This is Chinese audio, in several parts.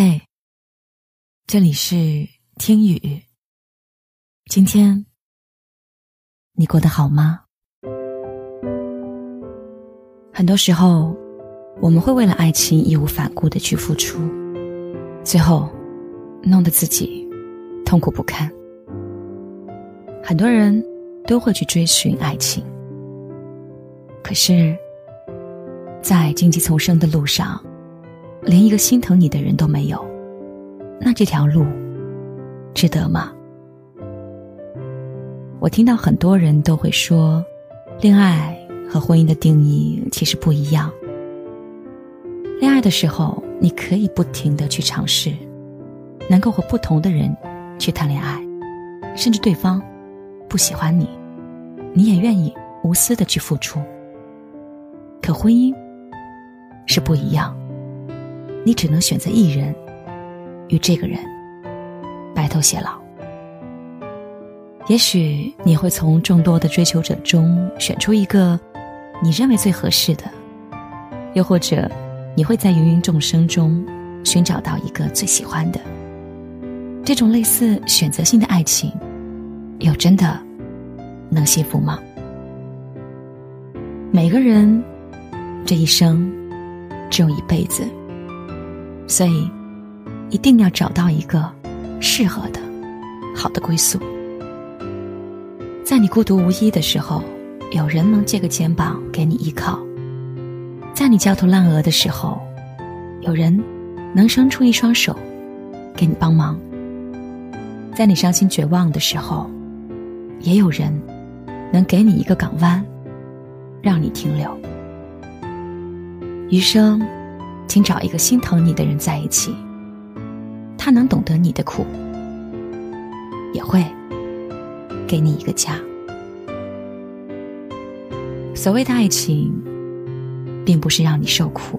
嘿，这里是听雨。今天你过得好吗？很多时候，我们会为了爱情义无反顾的去付出，最后弄得自己痛苦不堪。很多人都会去追寻爱情，可是，在荆棘丛生的路上。连一个心疼你的人都没有，那这条路值得吗？我听到很多人都会说，恋爱和婚姻的定义其实不一样。恋爱的时候，你可以不停的去尝试，能够和不同的人去谈恋爱，甚至对方不喜欢你，你也愿意无私的去付出。可婚姻是不一样。你只能选择一人，与这个人白头偕老。也许你会从众多的追求者中选出一个你认为最合适的，又或者你会在芸芸众生中寻找到一个最喜欢的。这种类似选择性的爱情，又真的能幸福吗？每个人这一生只有一辈子。所以，一定要找到一个适合的、好的归宿。在你孤独无依的时候，有人能借个肩膀给你依靠；在你焦头烂额的时候，有人能伸出一双手给你帮忙；在你伤心绝望的时候，也有人能给你一个港湾，让你停留。余生。请找一个心疼你的人在一起，他能懂得你的苦，也会给你一个家。所谓的爱情，并不是让你受苦，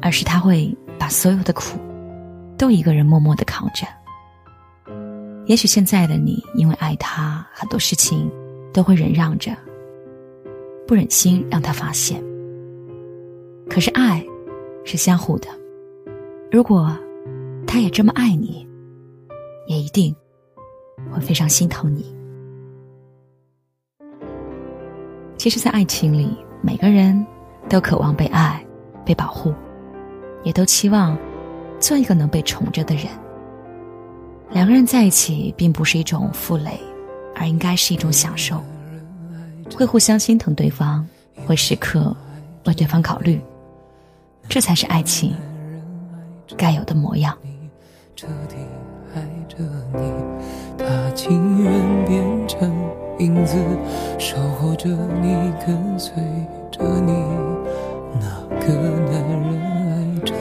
而是他会把所有的苦都一个人默默的扛着。也许现在的你因为爱他，很多事情都会忍让着，不忍心让他发现。可是爱。是相互的。如果他也这么爱你，也一定会非常心疼你。其实，在爱情里，每个人都渴望被爱、被保护，也都期望做一个能被宠着的人。两个人在一起，并不是一种负累，而应该是一种享受。会互相心疼对方，会时刻为对方考虑。这才是爱情该有的模样。彻底爱着你他情愿变成影子守护着你跟随着你那个男人爱着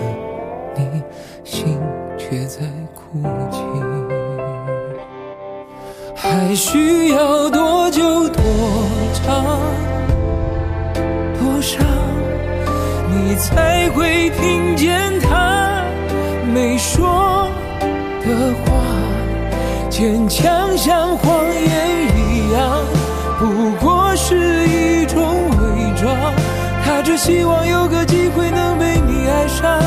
你心却在哭泣还需要多久多长多少你才会听见他没说的话，坚强像谎言一样，不过是一种伪装。他只希望有个机会能被你爱上。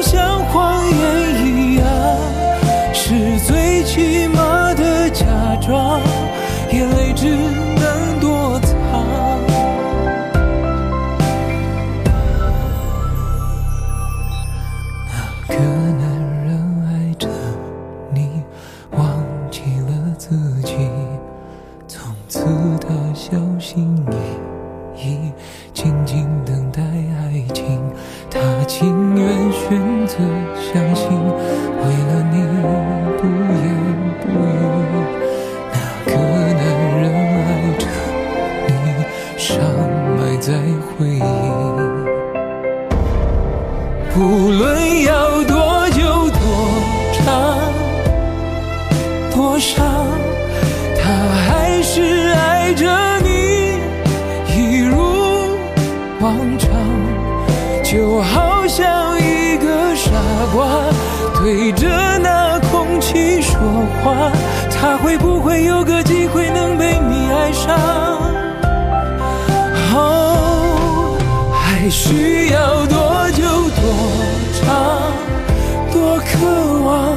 像谎言一样，是最起码的假装，眼泪只能躲藏。那个男人爱着你，忘记了自己，从此他小心翼翼。静静的，情愿选择相信，为了你不言不语。那个男人爱着你，伤埋在回忆。不论要多久多长多伤，他还是爱着你，一如。往常，就好。像一个傻瓜，对着那空气说话，他会不会有个机会能被你爱上？哦，还需要多久多长，多渴望，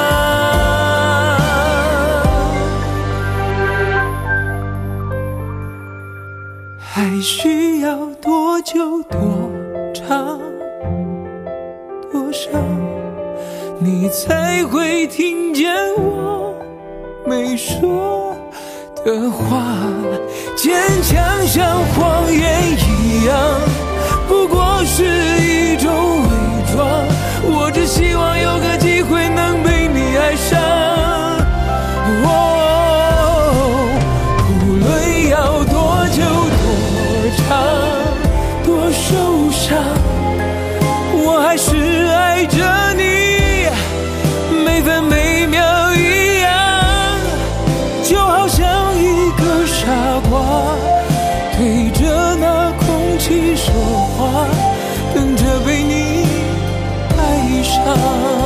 还需要多久多长多少？你才会听见我没说的话，坚强像谎言一样，不过是像一个傻瓜对着那空气说话等着被你爱上。